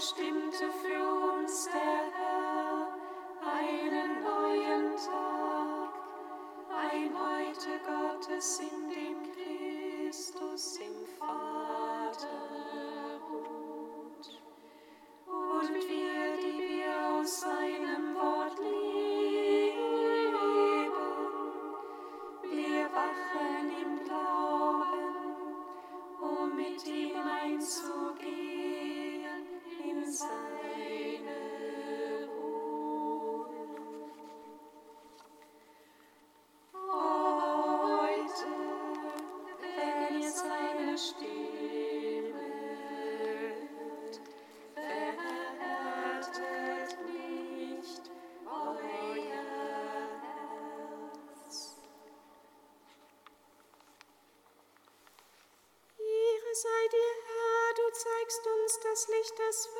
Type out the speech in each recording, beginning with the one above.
das Licht des Vaters.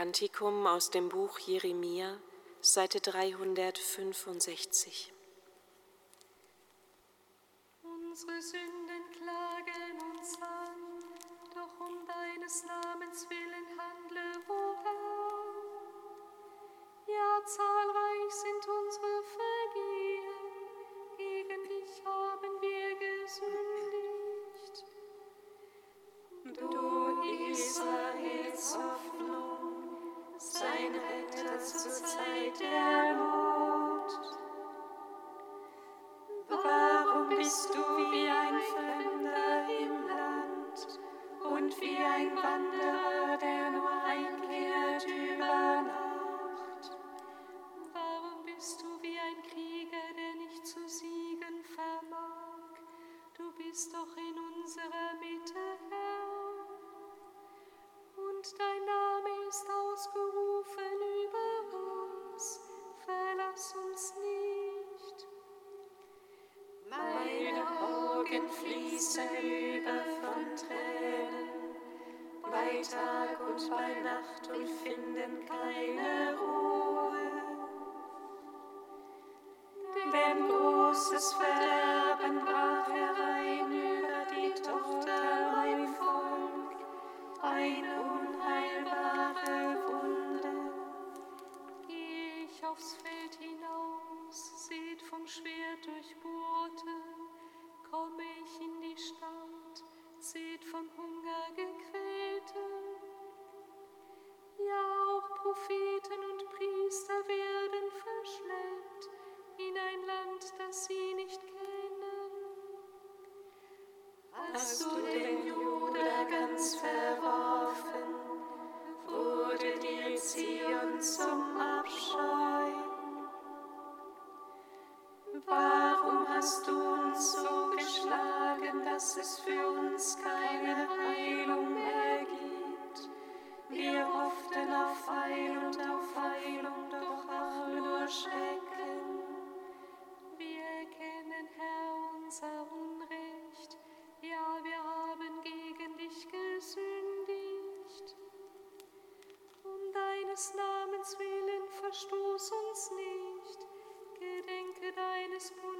Kantikum aus dem Buch Jeremia, Seite 365. Augen fließen über von Tränen, bei Tag und bei Nacht und finden keine Ruhe. Denn großes Verderben brach herein über die Tochter mein Volk, eine unheilbare Wunde. Geh ich aufs Feld hinaus, seht vom Schwert durchbohrte, komme ich in die Stadt, seht vom Hunger gequälte. Ja, auch Propheten und Priester werden verschleppt in ein Land, das sie nicht kennen. Hast du den Juda ganz verworfen, wurde dir Zion zum Abscheu. Warum hast du uns so geschlagen, dass es für uns keine Heilung mehr gibt. Wir hofften auf Heil und auf Heilung, doch ach nur Schrecken. Wir erkennen, Herr, unser Unrecht. Ja, wir haben gegen dich gesündigt. Um deines Namens willen verstoß uns nicht. Gedenke deines Bundes.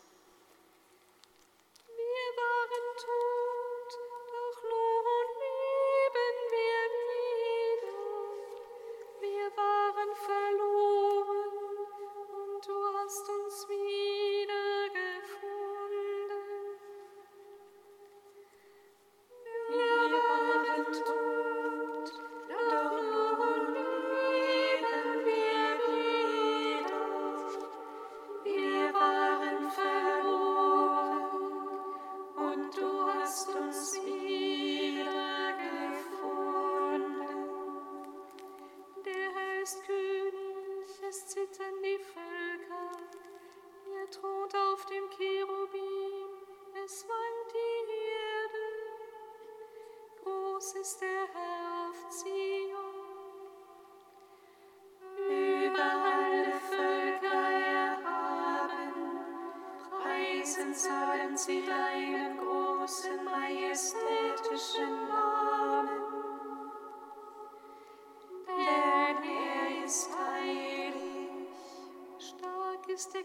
ist der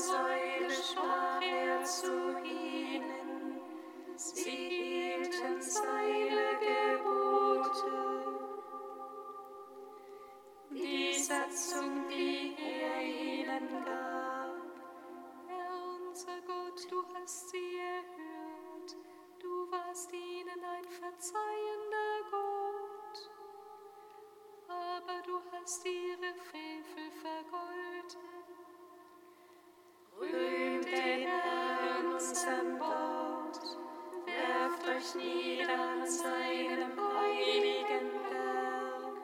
Wolkensäule sprach er zu ihnen. Sie hielten seine Gebote. Die Satzung, die er ihnen gab. Herr unser Gott, du hast sie erhört. Du warst ihnen ein verzeihender Gott. Aber du hast ihre Frevel vergolten. Herrn, Gott. Werft euch nieder an seinem heiligen Berg.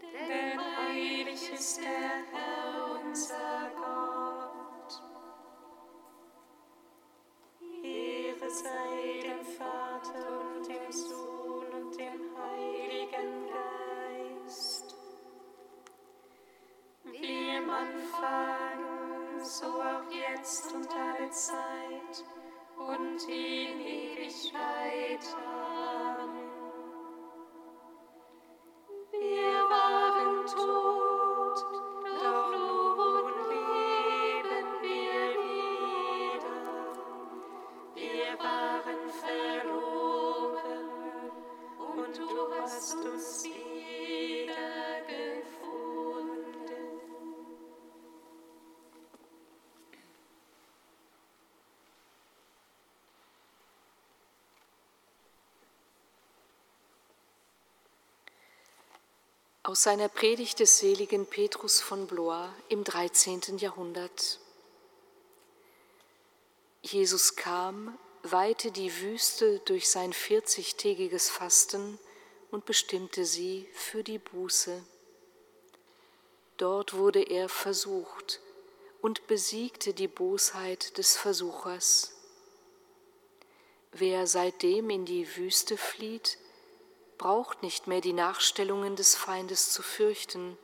Denn heilig ist der Herr, unser Gott. Ehre sei Aus seiner Predigt des seligen Petrus von Blois im 13. Jahrhundert. Jesus kam, weihte die Wüste durch sein 40-tägiges Fasten und bestimmte sie für die Buße. Dort wurde er versucht und besiegte die Bosheit des Versuchers. Wer seitdem in die Wüste flieht, braucht nicht mehr die Nachstellungen des Feindes zu fürchten,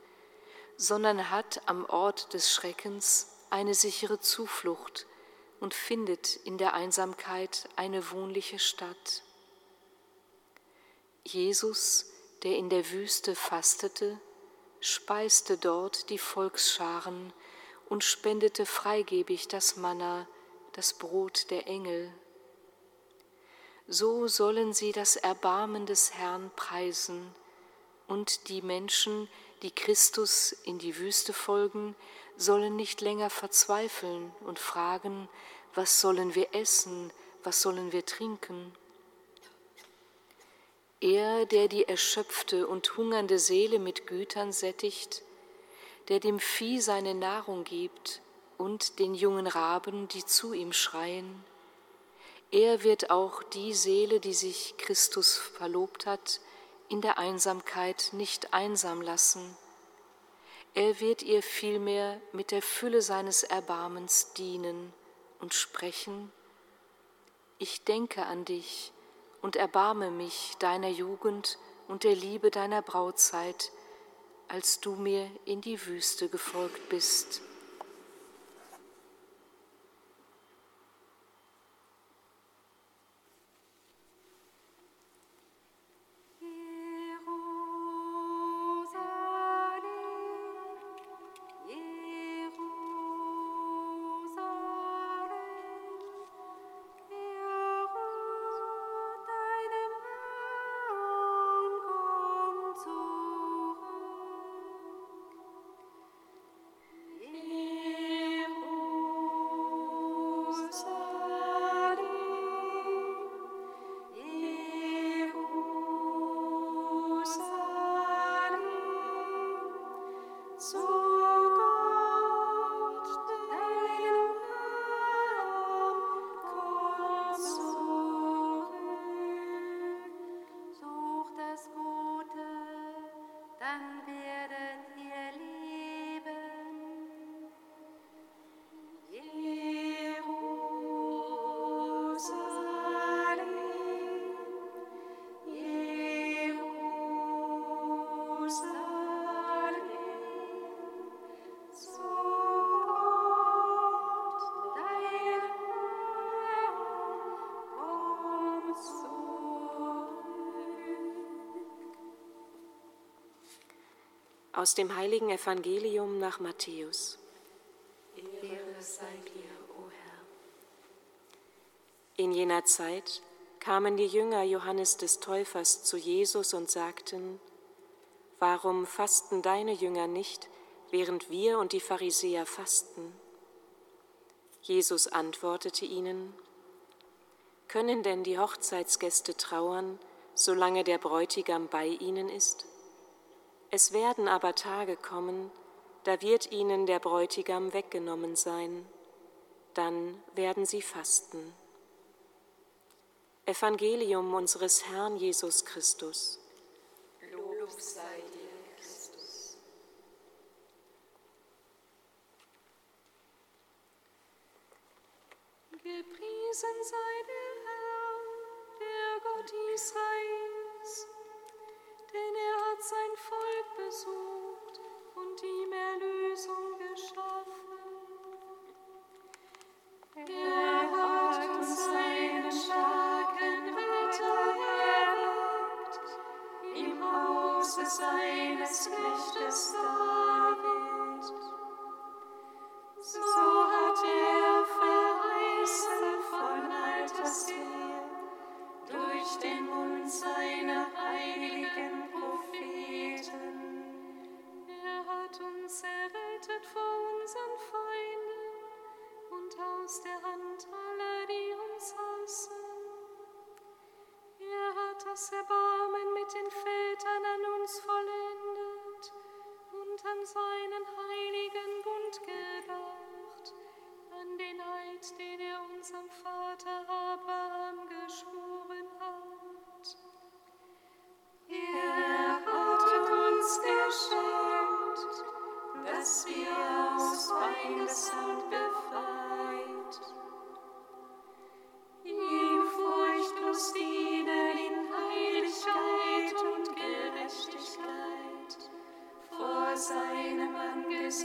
sondern hat am Ort des Schreckens eine sichere Zuflucht und findet in der Einsamkeit eine wohnliche Stadt. Jesus, der in der Wüste fastete, speiste dort die Volksscharen und spendete freigebig das Manna, das Brot der Engel. So sollen sie das Erbarmen des Herrn preisen und die Menschen, die Christus in die Wüste folgen, sollen nicht länger verzweifeln und fragen, was sollen wir essen, was sollen wir trinken. Er, der die erschöpfte und hungernde Seele mit Gütern sättigt, der dem Vieh seine Nahrung gibt und den jungen Raben, die zu ihm schreien, er wird auch die Seele, die sich Christus verlobt hat, in der Einsamkeit nicht einsam lassen. Er wird ihr vielmehr mit der Fülle seines Erbarmens dienen und sprechen, ich denke an dich und erbarme mich deiner Jugend und der Liebe deiner Brautzeit, als du mir in die Wüste gefolgt bist. Aus dem heiligen Evangelium nach Matthäus. Ehre sei dir, o Herr. In jener Zeit kamen die Jünger Johannes des Täufers zu Jesus und sagten, Warum fasten deine Jünger nicht, während wir und die Pharisäer fasten? Jesus antwortete ihnen, Können denn die Hochzeitsgäste trauern, solange der Bräutigam bei ihnen ist? Es werden aber Tage kommen, da wird ihnen der Bräutigam weggenommen sein, dann werden sie fasten. Evangelium unseres Herrn Jesus Christus. Lob sei dir, Christus. Gepriesen sei der Herr, der Gott Israels denn er hat sein Volk besucht und ihm Erlösung geschaffen. Er hat uns seinen starken Ritter erweckt, im Hause seines Knechtes David. Das Erbarmen mit den Vätern an uns vollendet und an seinen Do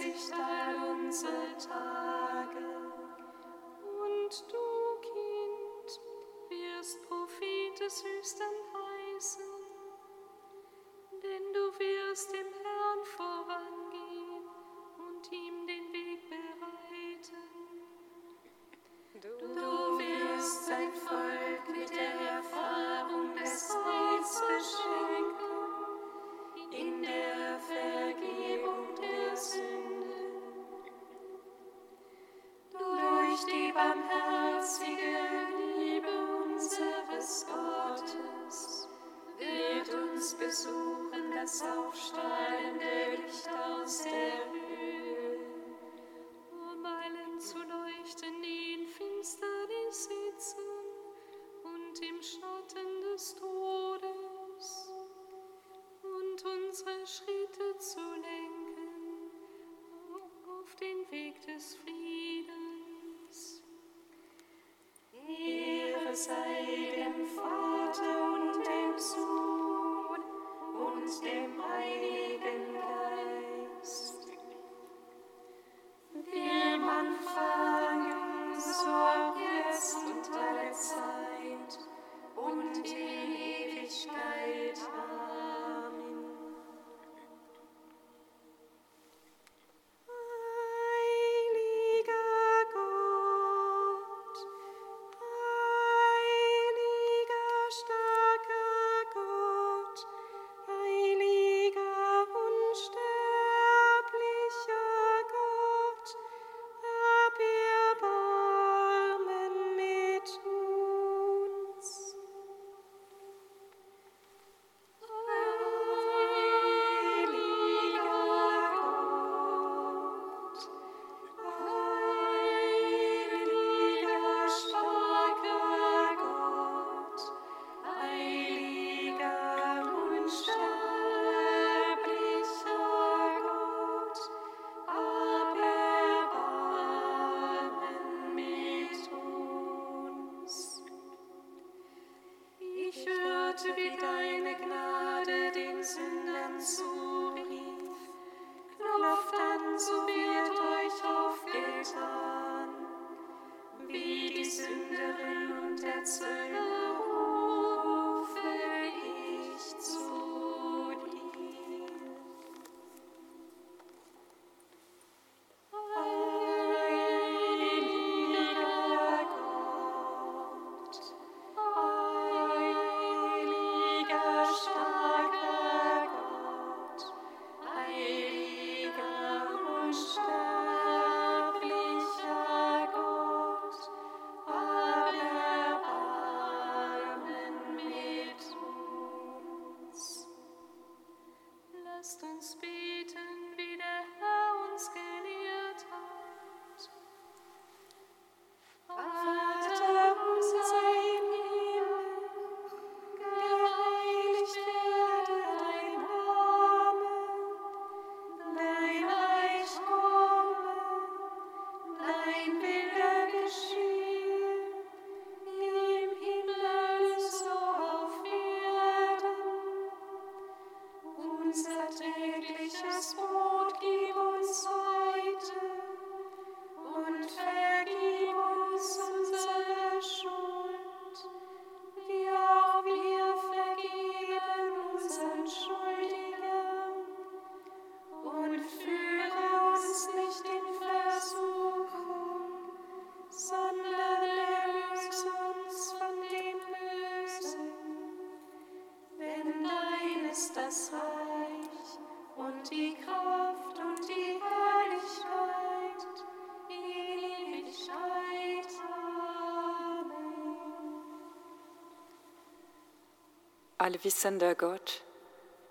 Allwissender Gott,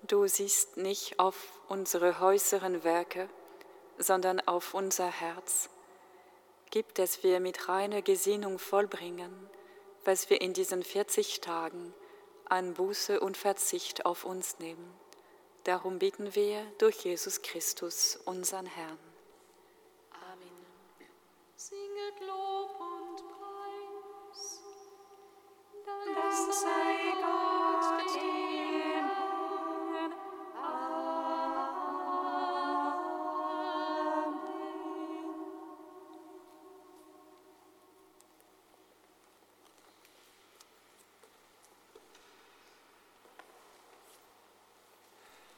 du siehst nicht auf unsere äußeren Werke, sondern auf unser Herz. Gib, dass wir mit reiner Gesinnung vollbringen, was wir in diesen 40 Tagen an Buße und Verzicht auf uns nehmen. Darum bitten wir durch Jesus Christus, unseren Herrn. Amen. Singet Lob und Preis. Dank sei Gott.